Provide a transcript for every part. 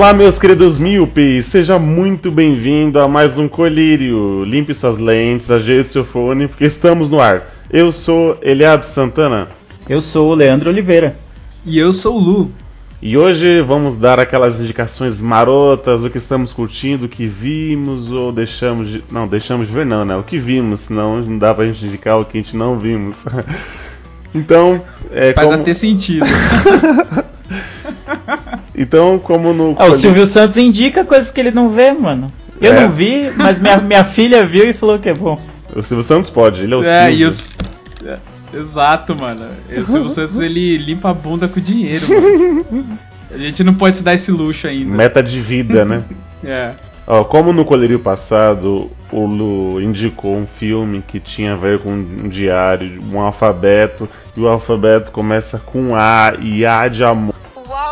Olá, meus queridos míopes, seja muito bem-vindo a mais um Colírio. Limpe suas lentes, ajeite seu fone, porque estamos no ar. Eu sou Eliab Santana Eu sou o Leandro Oliveira. E eu sou o Lu. e hoje vamos dar aquelas indicações marotas, o que estamos curtindo, o que vimos ou deixamos de. Não, deixamos de ver, não, né? O que vimos, senão não dá pra gente indicar o que a gente não vimos. então, é, Faz como... até sentido. então, como no. Ah, o Silvio Santos indica coisas que ele não vê, mano. Eu É. não vi, mas minha, minha filha viu e falou que é bom. O Silvio Santos pode, ele é o é, Silvio. e os. é, Exato, mano. O Silvio Santos ele limpa a bunda com dinheiro, mano. A gente não pode se dar esse luxo ainda. Meta de vida, né? É. Ó, como no colírio passado o Lu indicou um filme que tinha a ver com um diário, um alfabeto, e o alfabeto começa com A e A de amor.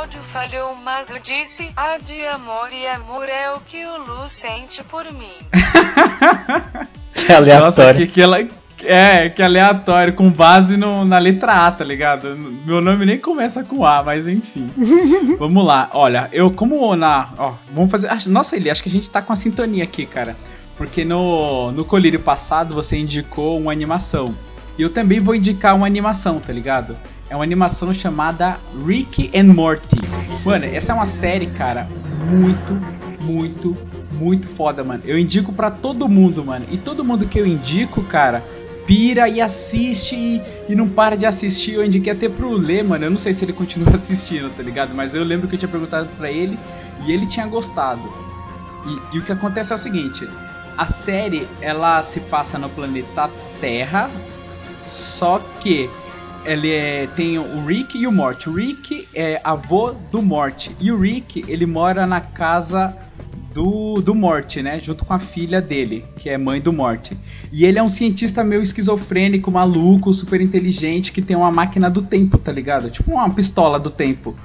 O áudio falhou, mas eu disse: A de amor e amor é o que o Lu sente por mim. É aleatório. Nossa, que, que ela. É, que aleatório, com base no- na letra A, tá ligado? Meu nome nem começa com A, mas enfim. vamos lá, olha, eu como na. Ó, vamos fazer. acho- Nossa, ele, acho que a gente tá com a sintonia aqui, cara. Porque no, no colírio passado você indicou uma animação. E eu também vou indicar uma animação, tá ligado? É uma animação chamada Rick and Morty. Mano, essa é uma série, cara, muito, muito, muito foda, mano. Eu indico pra todo mundo, mano. E todo mundo que eu indico, cara, pira e assiste e, e não para de assistir. Eu indiquei até pro Lê, mano. Eu não sei se ele continua assistindo, tá ligado? Mas eu lembro que eu tinha perguntado pra ele e ele tinha gostado. E, e o que acontece é o seguinte: a série ela se passa no planeta Terra, só que ele é- tem o Rick e o Morty. O Rick é avô do Morty e o Rick ele mora na casa do, do Morty, né? Junto com a filha dele, que é mãe do Morty. E ele é um cientista meio esquizofrênico, maluco, super inteligente, que tem uma máquina do tempo, tá ligado? Tipo uma pistola do tempo.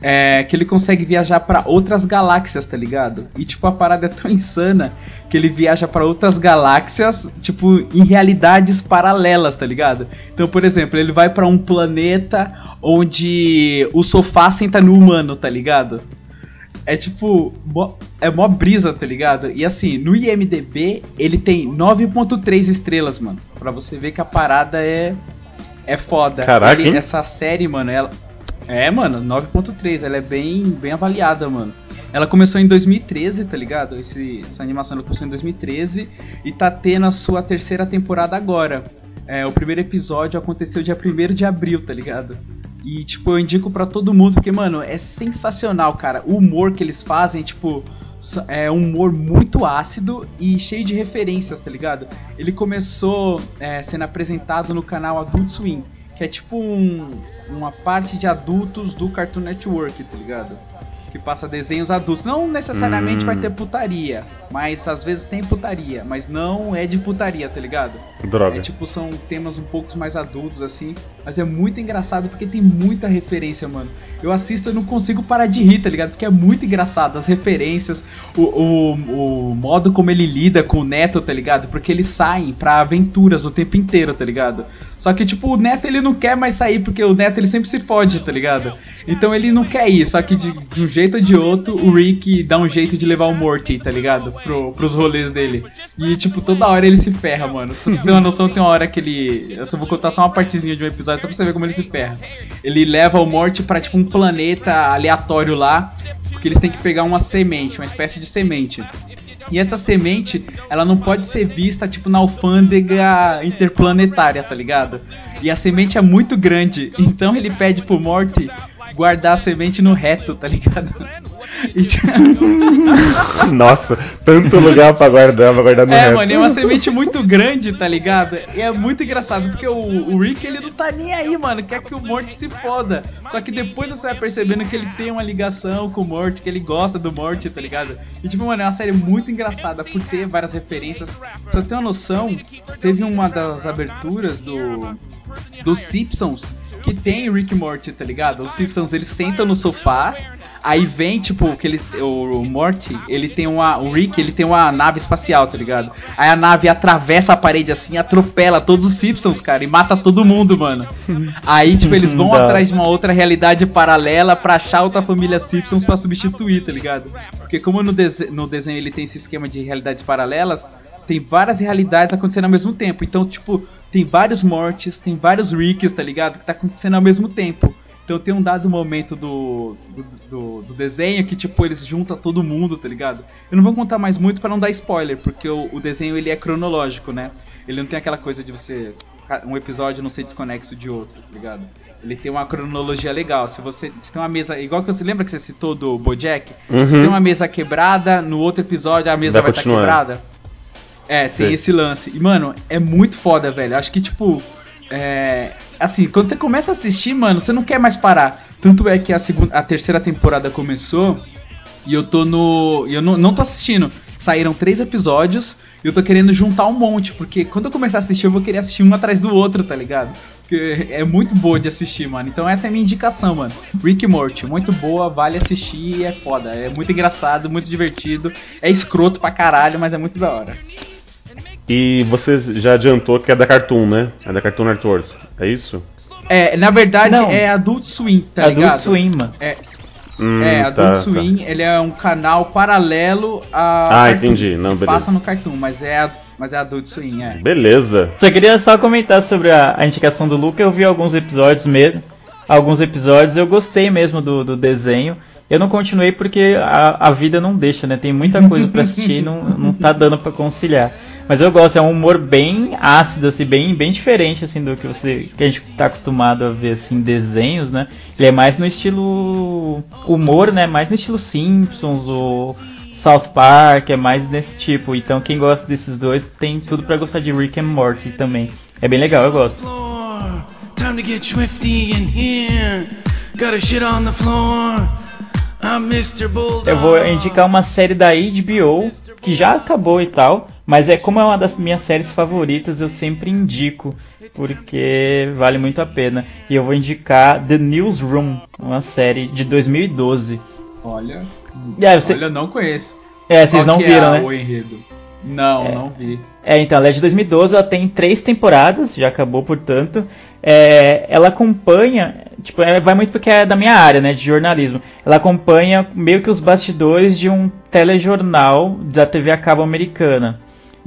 É, que ele consegue viajar pra outras galáxias, tá ligado? E tipo a parada é tão insana que ele viaja pra outras galáxias, tipo em realidades paralelas, tá ligado? Então, por exemplo, ele vai pra um planeta onde o sofá senta no humano, tá ligado? É tipo, mó- é mó brisa, tá ligado? E assim, no IMDB ele tem 9.3 estrelas, mano. Pra você ver que a parada é é foda. Caraca, Ele- essa série, mano, ela é, mano, 9.3, ela é bem, bem avaliada, mano. Ela começou em 2013, tá ligado? Esse- essa animação ela começou em 2013 e tá tendo a sua terceira temporada agora. É, o primeiro episódio aconteceu dia 1 de abril, tá ligado? E, tipo, eu indico pra todo mundo, porque, mano, é sensacional, cara. O humor que eles fazem, tipo, é um humor muito ácido e cheio de referências, tá ligado? Ele começou é, sendo apresentado no canal Adult Swim, que é tipo um- uma parte de adultos do Cartoon Network, tá ligado? Que passa desenhos adultos. Não necessariamente Hum. vai ter putaria, mas às vezes tem putaria, mas não é de putaria, tá ligado? Droga. É tipo, são temas um pouco mais adultos, assim. Mas é muito engraçado porque tem muita referência, mano. Eu assisto e não consigo parar de rir, tá ligado? Porque é muito engraçado. As referências, o, o, o modo como ele lida com o Neto, tá ligado? Porque eles saem pra aventuras o tempo inteiro, tá ligado? Só que, tipo, o Neto ele não quer mais sair porque o Neto ele sempre se fode, tá ligado? Então ele não quer ir. Só que de, de um jeito ou de outro, o Rick dá um jeito de levar o Morty, tá ligado? Pro, pros rolês dele. E, tipo, toda hora ele se ferra, mano. Pra você uma noção, tem uma hora que ele. Eu só vou contar só uma partezinha de um episódio só pra você ver como ele se ferra. Ele leva o Morty pra, tipo, um planeta aleatório lá. Porque eles têm que pegar uma semente, uma espécie de semente. E essa semente, ela não pode ser vista, tipo, na alfândega interplanetária, tá ligado? E a semente é muito grande. Então ele pede pro Morty guardar a semente no reto, tá ligado? Nossa, tanto lugar pra guardar, pra guardar no é, reto. mano, é uma semente muito grande, tá ligado? E é muito engraçado, porque o, o Rick, ele não tá nem aí, mano, quer que o Morty se foda. Só que depois você vai percebendo que ele tem uma ligação com o Morty, que ele gosta do Morty, tá ligado? E tipo, mano, é uma série muito engraçada por ter várias referências. Pra você ter uma noção, teve uma das aberturas do dos Simpsons que tem Rick Morty, tá ligado? Os Simpsons eles sentam no sofá, aí vem tipo que ele, o, o Morty, ele tem uma, o Rick, ele tem uma nave espacial, tá ligado? Aí a nave atravessa a parede assim, atropela todos os Simpsons, cara, e mata todo mundo, mano. Aí tipo eles vão atrás de uma outra realidade paralela pra achar outra família Simpsons pra substituir, tá ligado? Porque como no, dese- no desenho ele tem esse esquema de realidades paralelas, tem várias realidades acontecendo ao mesmo tempo. Então, tipo, tem vários mortes, tem vários Ricks, tá ligado? Que tá acontecendo ao mesmo tempo. Então tem um dado momento do, do, do- do desenho que, tipo, eles juntam todo mundo, tá ligado? Eu não vou contar mais muito pra não dar spoiler, porque o, o desenho ele é cronológico, né? Ele não tem aquela coisa de você. Um episódio não ser desconexo de outro, tá ligado? Ele tem uma cronologia legal. Se você se tem uma mesa. Igual que você lembra que você citou do Bojack? Uhum. Se tem uma mesa quebrada, no outro episódio a mesa Vai vai estar continuar. quebrada. É, tem Sei. esse lance. E, mano, é muito foda, velho. Acho que, tipo. É. Assim, quando você começa a assistir, mano, você não quer mais parar. Tanto é que a, segunda, a terceira temporada começou e eu tô no. e Eu não, não tô assistindo. Saíram três episódios e eu tô querendo juntar um monte. Porque quando eu começar a assistir, eu vou querer assistir um atrás do outro, tá ligado? Porque é muito boa de assistir, mano. Então essa é a minha indicação, mano. Rick Morty, muito boa, vale assistir e é foda. É muito engraçado, muito divertido. É escroto pra caralho, mas é muito da hora. E você já adiantou que é da Cartoon, né? É da Cartoon Network. É isso? É, na verdade Não. é Adult Swim, tá Adult ligado? Swim, mano. É, Hum, é, tá, Adult tá. Swim, ele é um canal paralelo a Ah, Cartoon, entendi. Não, que beleza. Passa no Cartoon, mas é, a- mas é Adult Swim, é. Beleza. Só queria só comentar sobre a, a indicação do Luca. Eu vi alguns episódios mesmo. Alguns episódios eu gostei mesmo do, do desenho. Eu não continuei porque a, a vida não deixa, né? Tem muita coisa pra assistir e não, não tá dando pra conciliar. Mas eu gosto, é um humor bem ácido, assim, bem, bem diferente assim do que você que a gente tá acostumado a ver assim em desenhos, né? Ele é mais no estilo humor, né? Mais no estilo Simpsons ou South Park, é mais desse tipo. Então quem gosta desses dois tem tudo pra gostar de Rick and Morty também. É bem legal, eu gosto. Time to get swifty in here. Gotta shit on the floor. I'm Mr. Bulldog. Eu vou indicar uma série da HBO que já acabou e tal, mas é como é uma das minhas séries favoritas, eu sempre indico porque vale muito a pena. E eu vou indicar The Newsroom, uma série de 2012. Olha, aí, você, olha, não conheço. é, vocês Qual não que viram, é né? o enredo? Não, É. não vi. É, então, ela é de 2012, ela tem três temporadas, já acabou, portanto. É, ela acompanha, tipo, é, vai muito porque é da minha área, né, de jornalismo. Ela acompanha meio que os bastidores de um telejornal da TV a cabo americana.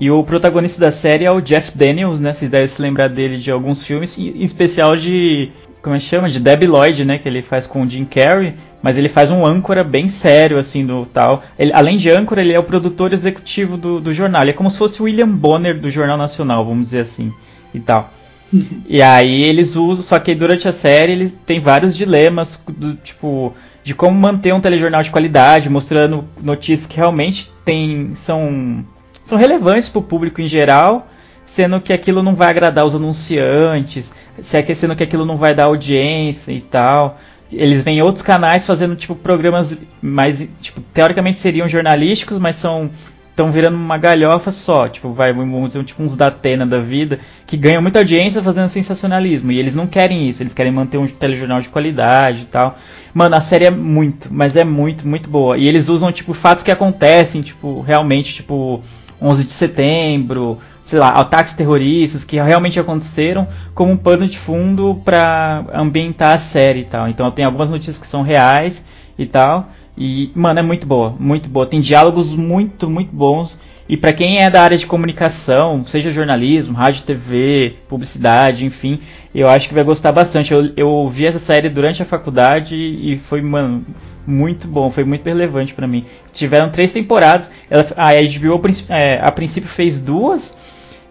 E o protagonista da série é o Jeff Daniels, né, vocês devem se lembrar dele de alguns filmes, em especial de, como é que chama, de Debbie Lloyd, né, que ele faz com o Jim Carrey. Mas ele faz um âncora bem sério, assim, do tal. Ele, além de âncora, ele é o produtor executivo do, do jornal. Ele é como se fosse o William Bonner do Jornal Nacional, vamos dizer assim, e tal. e aí eles usam, só que durante a série eles tem vários dilemas, do, tipo, de como manter um telejornal de qualidade, mostrando notícias que realmente tem, são, são relevantes para o público em geral, sendo que aquilo não vai agradar os anunciantes, é sendo que aquilo não vai dar audiência e tal. Eles vêm outros canais fazendo tipo programas mais tipo teoricamente seriam jornalísticos, mas são estão virando uma galhofa só, tipo vai vamos dizer tipo uns da Atena da vida que ganham muita audiência fazendo sensacionalismo e eles não querem isso, eles querem manter um telejornal de qualidade e tal. Mano, a série é muito, mas é muito, muito boa. E eles usam tipo fatos que acontecem, tipo realmente tipo 11 de setembro, sei lá, ataques terroristas que realmente aconteceram como um pano de fundo pra ambientar a série e tal. Então tem algumas notícias que são reais e tal. E, mano, é muito boa, muito boa. Tem diálogos muito, muito bons. E pra quem é da área de comunicação, seja jornalismo, rádio, TV, publicidade, enfim, eu acho que vai gostar bastante. Eu, eu vi essa série durante a faculdade e foi, mano, muito bom, foi muito relevante pra mim. Tiveram três temporadas. Ela, a HBO é, a princípio fez duas.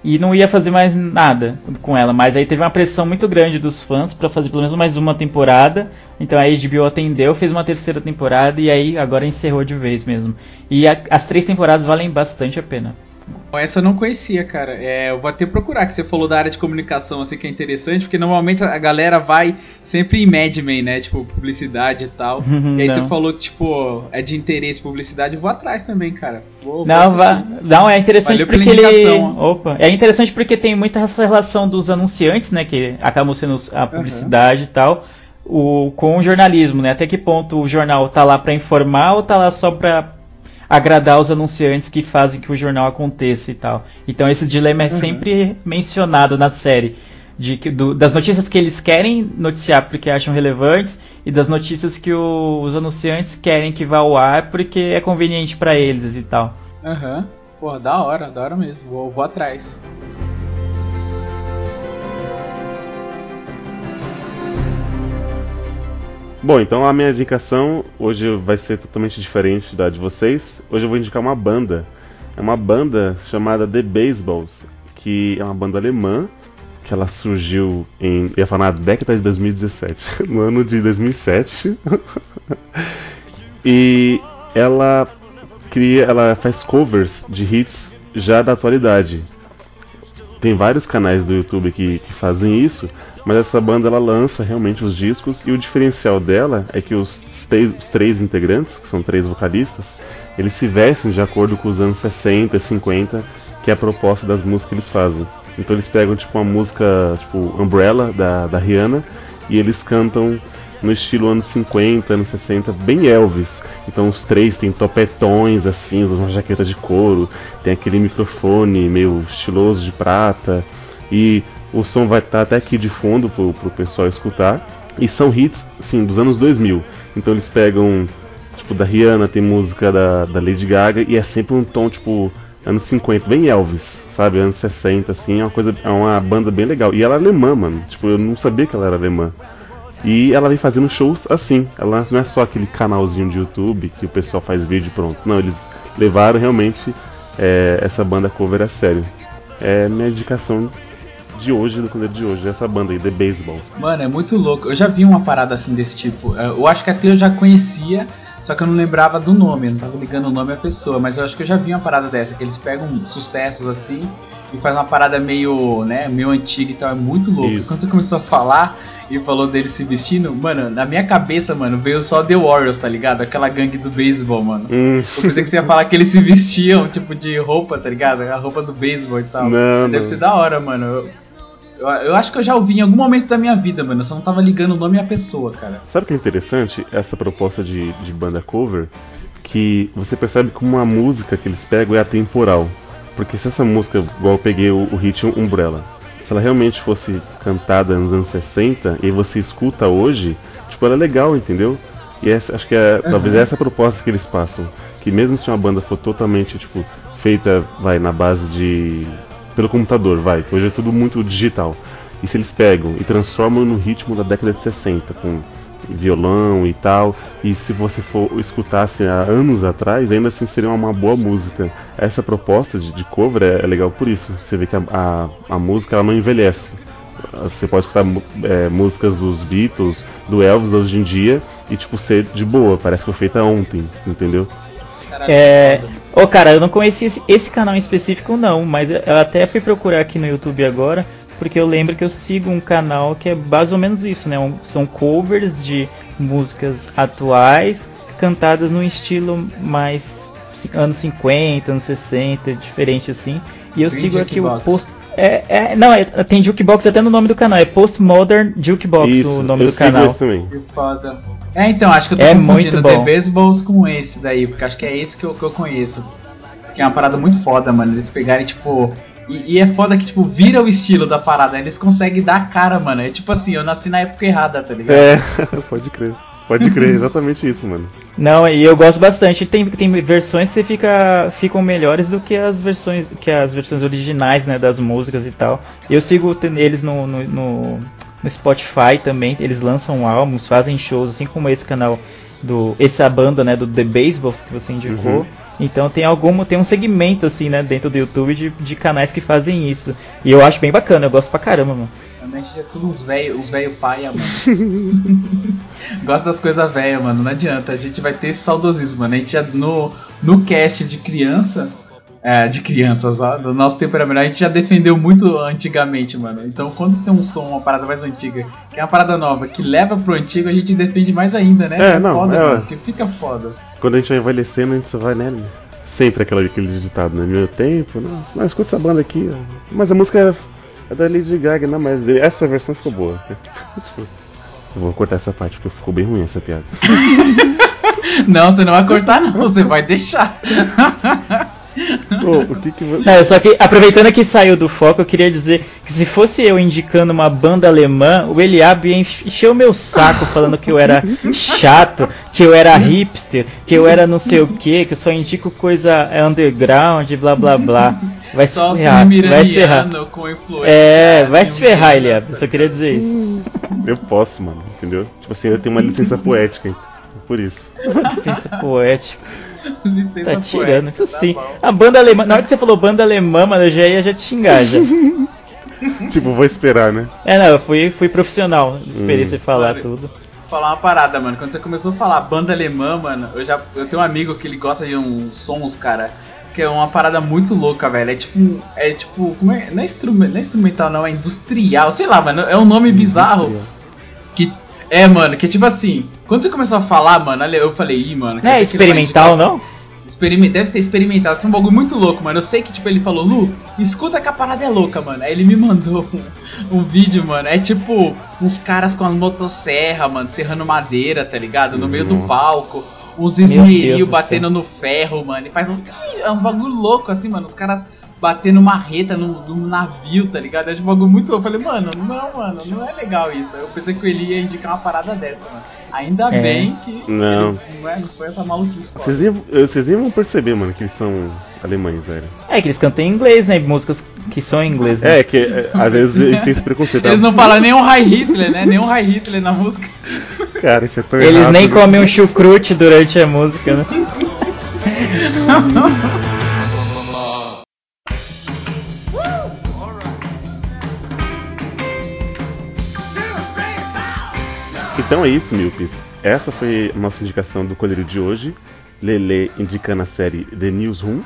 e não ia fazer mais nada com ela. Mas aí teve uma pressão muito grande dos fãs para fazer pelo menos mais uma temporada. Então a HBO atendeu, fez uma terceira temporada e aí agora encerrou de vez mesmo. E a, as três temporadas valem bastante a pena. Essa eu não conhecia, cara. É, eu vou até procurar, que você falou da área de comunicação, assim, que é interessante, porque normalmente a galera vai sempre em Mad Men, né? Tipo, publicidade e tal. e aí Não. você falou que, tipo, é de interesse publicidade, eu vou atrás também, cara. Vou, Não, vá, não, é interessante Valeu porque ele. Opa, é interessante porque tem muita essa relação dos anunciantes, né? Que acabam sendo a publicidade e tal, o, com o jornalismo, né? Até que ponto o jornal tá lá pra informar ou tá lá só pra agradar os anunciantes que fazem que o jornal aconteça e tal. Então esse dilema é sempre mencionado na série. De, do- das notícias que eles querem noticiar porque acham relevantes e das notícias que o- os anunciantes querem que vá ao ar porque é conveniente pra eles e tal. Aham. Porra, da hora, da hora mesmo. Vou, vou atrás. Bom, então a minha indicação hoje vai ser totalmente diferente da de vocês. Hoje eu vou indicar uma banda. É uma banda chamada The Baseballs, que é uma banda alemã, que ela surgiu em, ia falar na década de 2017, no ano de 2007. e ela cria, ela faz covers de hits já da atualidade. Tem vários canais do YouTube que, que fazem isso, mas essa banda ela lança realmente os discos e o diferencial dela é que os três, os três integrantes, que são três vocalistas, eles se vestem de acordo com os anos 60, 50, que é a proposta das músicas que eles fazem. Então eles pegam tipo uma música tipo Umbrella da, da Rihanna e eles cantam no estilo anos 50, anos 60, bem Elvis. Então os três têm topetões assim, usam uma jaqueta de couro, tem aquele microfone meio estiloso de prata e o som vai estar até aqui de fundo pro, pro pessoal escutar. E são hits, assim, dos anos 2000. Então eles pegam, tipo, da Rihanna, tem música da, da Lady Gaga e é sempre um tom, tipo, anos 50, bem Elvis, sabe? Anos 60, assim, é uma coisa, é uma banda bem legal. E ela é alemã, mano. Tipo, eu não sabia que ela era alemã. E ela vem fazendo shows assim. Ela não é só aquele canalzinho de YouTube que o pessoal faz vídeo e pronto. Não, eles levaram realmente é, essa banda cover a sério. É minha indicação de hoje, do conteúdo de hoje, dessa banda aí, The Baseball. Mano, é muito louco. Eu já vi uma parada assim desse tipo. É, Eu acho que até eu já conhecia, só que eu não lembrava do nome, eu não tava ligando o nome à pessoa, mas eu acho que eu já vi uma parada dessa, que eles pegam sucessos assim e faz uma parada meio, né, meio antiga e tal, é muito louco. Isso. Quando você começou a falar e falou dele se vestindo, mano, na minha cabeça, mano, veio só The Warriors, tá ligado? Aquela gangue do beisebol, mano. Hum, Eu pensei que você ia falar que eles se vestiam, tipo, de roupa, tá ligado? A roupa do beisebol e tal. Não, Deve não. ser da hora, mano. Eu, eu, eu acho que eu já ouvi em algum momento da minha vida, mano. Eu só não tava ligando o nome e a pessoa, cara. Sabe o que é interessante? Essa proposta de, de banda cover, que você percebe como uma música que eles pegam é atemporal. Porque se essa música, igual eu peguei o, o hit Umbrella, se ela realmente fosse cantada nos anos 60 e você escuta hoje, tipo, ela é legal, entendeu? E essa, acho que é, talvez essa é a proposta que eles passam. Que mesmo se uma banda for totalmente, tipo, feita, vai, na base de. pelo computador, vai, hoje é tudo muito digital. E se eles pegam e transformam no ritmo da década de 60, com violão e tal, e se você for escutasse há anos atrás, ainda assim seria uma boa música. Essa proposta de, de cover é, é legal por isso. Você vê que a, a, a música ela não envelhece. Você pode escutar é, músicas dos Beatles, do Elvis hoje em dia, e tipo, ser de boa, parece que foi feita ontem, entendeu? É. Ô, cara, eu não conhecia esse, esse canal em específico, não, mas eu até fui procurar aqui no YouTube agora, porque eu lembro que eu sigo um canal que é mais ou menos isso, né? Um- são covers de músicas atuais, cantadas num estilo mais anos 50, anos 60, diferente assim. E eu sigo aqui o post. É, é, não, é, tem Jukebox até no nome do canal, é Postmodern Jukebox Isso, o nome eu do sigo canal. esse também. Que foda. É, então, acho que eu tô É confundindo muito The bom. Baseballs com esse daí, porque acho que é esse que eu, que eu conheço. Que é uma parada muito foda, mano. Eles pegarem, tipo. E, e é foda que, tipo, vira o estilo da parada. Eles conseguem dar a cara, mano. É tipo assim, eu nasci na época errada, tá ligado? É, pode crer. Pode crer, exatamente isso, mano. Não, e eu gosto bastante. Tem, tem versões que fica, ficam melhores do que as versões que as versões originais, né, das músicas e tal. Eu sigo eles no, no, no- no Spotify também. Eles lançam álbuns, fazem shows, assim como esse canal do essa banda, né, do The Baseballs que você indicou. Uhum. Então tem algum tem um segmento assim, né, dentro do YouTube de, de canais que fazem isso. E eu acho bem bacana, eu gosto pra caramba, mano. A gente é tudo uns velho, uns velho paia, mano. Gosto das coisas velhas, mano. Não adianta. A gente vai ter esse saudosismo, mano. A gente já no, no cast de crianças. É, de crianças, ó, do nosso tempo era melhor, a gente já defendeu muito antigamente, mano. Então, quando tem um som, uma parada mais antiga, que é uma parada nova, que leva pro antigo, a gente defende mais ainda, né? É, não, foda, é, mano, porque fica foda. Quando a gente vai envelhecendo, a gente só vai, né? Sempre aquela, aquele ditado, né? Meu tempo, nossa, mas escuta essa banda aqui, ó. Mas a música é, da Lady Gaga, não, mas essa versão ficou boa. Eu vou cortar essa parte porque ficou bem ruim essa piada. Não, você não vai cortar, não, você vai deixar. Ô, o que que você. Não, só que aproveitando que saiu do foco, eu queria dizer que se fosse eu indicando uma banda alemã, o Eliab ia ench- encher o meu saco falando que eu era chato, que eu era hipster, que eu era não sei o que, que eu só indico coisa underground, blá blá blá. Vai se Só o ferrar, vai se ferrar. Com influência. É, vai assim, se um ferrar, Eliab. dessa. Só queria dizer isso. Eu posso, mano, entendeu? Tipo assim, eu tenho uma licença poética, hein? por isso. Licença poética. Licença Tá tirando, poética, isso tá sim. bom. A banda alemã, na hora que você falou banda alemã, mano, eu já ia já te xingar já. tipo, vou esperar, né? É, não, eu fui, fui profissional. Esperei Hum. você falar Olha, tudo. falar uma parada, mano. Quando você começou a falar banda alemã, mano, eu já eu tenho um amigo que ele gosta de uns sons, cara, que é uma parada muito louca, velho. É tipo, é tipo, como é? Não é, não é instrumental, não, é industrial, sei lá, mano. É um nome bizarro que é, mano, que é tipo assim, quando você começou a falar, mano, eu falei, ih, mano, Não é experimental, não? Experime- Deve ser experimentado, isso é um bagulho muito louco, mano. Eu sei que, tipo, ele falou, Lu, escuta que a parada é louca, mano. Aí ele me mandou um, um vídeo, mano. É tipo uns caras com a motosserra, mano, serrando madeira, tá ligado? No meio do Nossa. palco. Deus esmeril do batendo no ferro, mano. E faz um. É um bagulho louco, assim, mano. Os caras batendo marreta num, num navio, tá ligado? É um bagulho muito louco. Eu falei, mano, não, mano, não é legal isso. Aí Eu pensei que ele ia indicar uma parada dessa, mano. Ainda É. bem que Não. ele não, é, não foi essa maluquice. Vocês nem, vocês nem vão perceber, mano, que eles são alemães, velho. É que eles cantam em inglês, né? Músicas que são em inglês. Né? É, que é, às vezes gente tem esse preconceito. Eles não falam nem um High Hitler, né? Nem um High Hitler na música. Cara, isso é tão Eles errado, nem né? comem um chucrute durante a música, né? Então é isso, Milpes. Essa foi a nossa indicação do colírio de hoje. Lele indicando a série The Newsroom.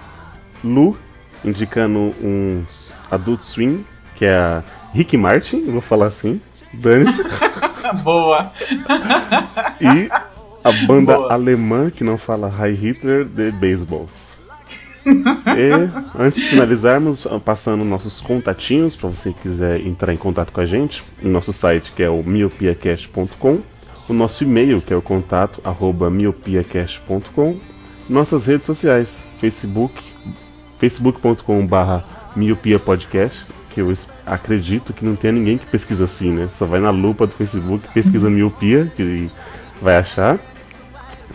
Lu indicando uns Adult Swim, que é a Rick Martin, vou falar assim. Dane-se. Boa. E a banda Boa. alemã que não fala High Hitler, The Baseballs. e antes de finalizarmos, passando nossos contatinhos para você quiser entrar em contato com a gente, o nosso site que é o miopiacast.com, o nosso e-mail que é o contato arroba miopiacast.com, nossas redes sociais, Facebook, facebook.com barra miopia podcast, que eu acredito que não tenha ninguém que pesquisa assim, né? Só vai na lupa do Facebook, pesquisa miopia, que vai achar,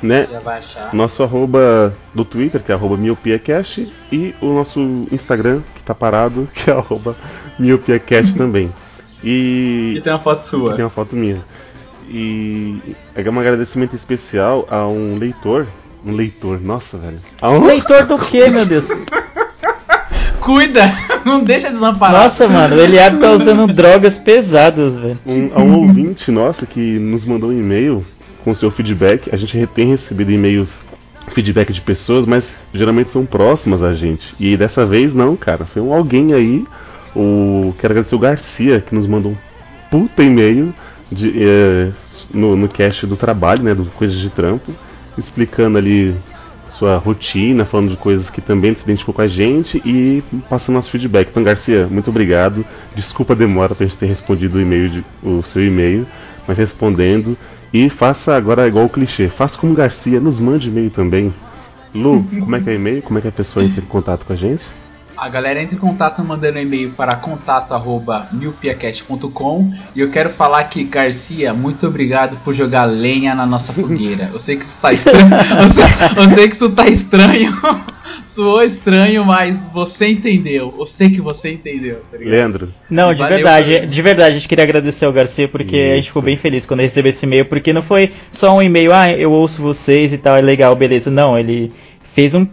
né? Vai achar. Nosso arroba do Twitter, que é arroba miopiacast, e o nosso Instagram, que tá parado, que é arroba miopiacast também. E E tem uma foto sua. que tem uma foto minha. E é um agradecimento especial a um leitor. Um leitor, nossa, velho. A um, Leitor do que, meu Deus? Cuida! Não deixa desamparar. Nossa, mano, o Eliab tá usando drogas pesadas, velho. um, a um ouvinte nossa que nos mandou um e-mail com seu feedback. A gente tem recebido e-mails, feedback de pessoas, mas geralmente são próximas a gente. E dessa vez não, cara. Foi um alguém aí. O, quero agradecer o Garcia que nos mandou um puta e-mail de, eh, no, no cast do trabalho, né? Do Coisas de Trampo, explicando ali sua rotina, falando de coisas que também se identificou com a gente e passando nosso feedback. Então, Garcia, muito obrigado. Desculpa a demora pra gente ter respondido o e-mail de- o seu e-mail, mas respondendo. E faça agora igual o clichê, faça como Garcia, nos mande e-mail também. Lu, como é que é e-mail? Como é que a pessoa entra em contato com a gente? A galera entra em contato mandando um e-mail para contato@milpiacast.com e eu quero falar que Garcia, muito obrigado por jogar lenha na nossa fogueira. Eu sei que isso tá estranho. eu, sei, eu sei que isso tá estranho soou estranho, mas você entendeu. Eu sei que você entendeu, tá? Leandro, Não, de Valeu verdade, por- de verdade, a gente queria agradecer ao Garcia porque a gente Isso. ficou bem feliz quando recebeu esse e-mail, porque não foi só um e-mail, ah, eu ouço vocês e tal, é legal, beleza. Não, ele fez um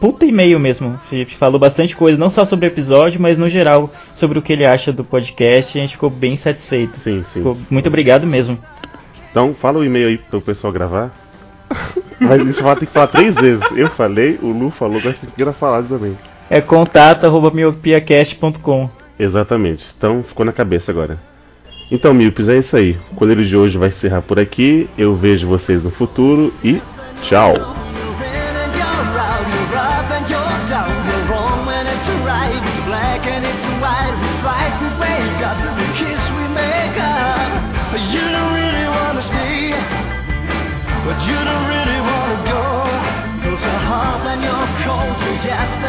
puta e-mail mesmo. F- Falou bastante coisa, não só sobre o episódio, mas no geral sobre o que ele acha do podcast e a gente ficou bem satisfeito. sim, sim. Ficou- muito obrigado mesmo. Então fala o e-mail aí pro pessoal gravar. Mas a gente vai ter que falar três vezes. Eu falei, o Lu falou, você tem que falar também. É contato@miopiacast.com. Exatamente. Então ficou na cabeça agora. Então, Milpes, é isso aí. O Coleiro de hoje vai encerrar por aqui. Eu vejo vocês no futuro e tchau. out. We're wrong when it's right. Black and it's white. We fight, we wake up. We kiss, we make up. But you don't really wanna stay. But you don't really wanna go. Cause your hot and you're cold, yes.